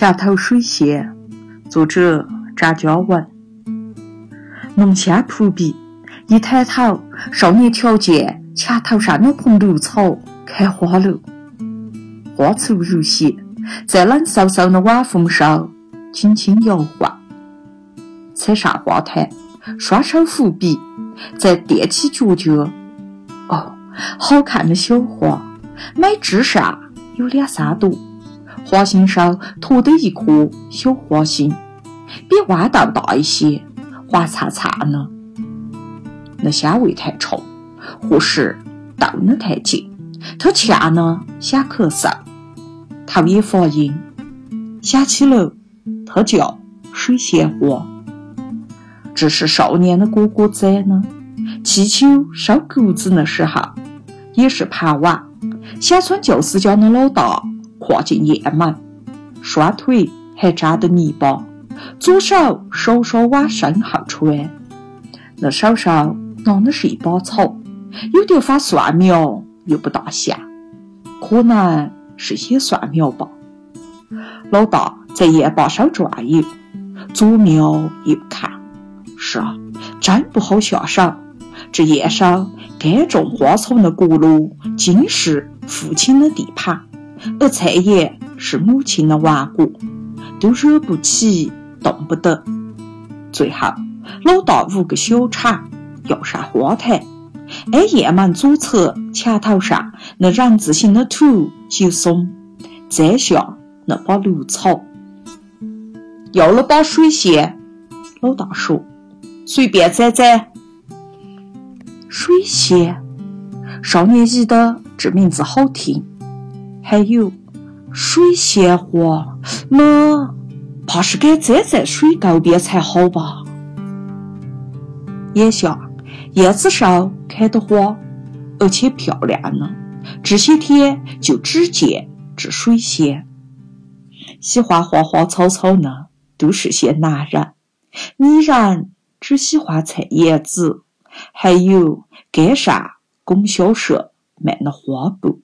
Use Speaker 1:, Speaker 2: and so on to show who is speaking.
Speaker 1: 墙头水仙，作者张嘉文。浓香扑鼻，一抬头，少年瞧见墙头上那盆绿草开花了，花簇如雪，在冷飕飕的晚风上轻轻摇晃。踩上花坛，双手扶笔，再踮起脚脚。哦，好看的小花，每枝上有两三朵。花心上托的一颗小花心，比豌豆大一些，黄灿灿的。那香味太冲，或是斗得太近，他呛呢想咳嗽，头也发晕，想起了他叫水仙花。这是少年的哥哥仔呢，气球收谷子的时候，也是傍晚，小村教师家的老大。跨进院门，双腿还沾着泥巴，左手稍稍往身后穿。那手上拿的是一把草，有点发蒜苗，又不大像，可能是些蒜苗吧。老大在院坝上转悠，左瞄右看，是啊，真不好下手。这院上该种花草的轱辘，尽是父亲的地盘。而菜叶是母亲的王国，都惹不起，动不得。最后，老大五个小铲要上花坛，挨院门左侧墙头上那人字形的土就松，摘下那把芦草。要了把水仙，老大说：“随便摘摘。”水仙，少年觉得这名字好听。还有水仙花，那怕是该栽在水沟边才好吧？眼下叶子上开的花，而且漂亮呢。这些天就只见这水仙。喜欢花花草草呢，都是些男人。女人只喜欢采叶子，还有街上供销社卖的花布。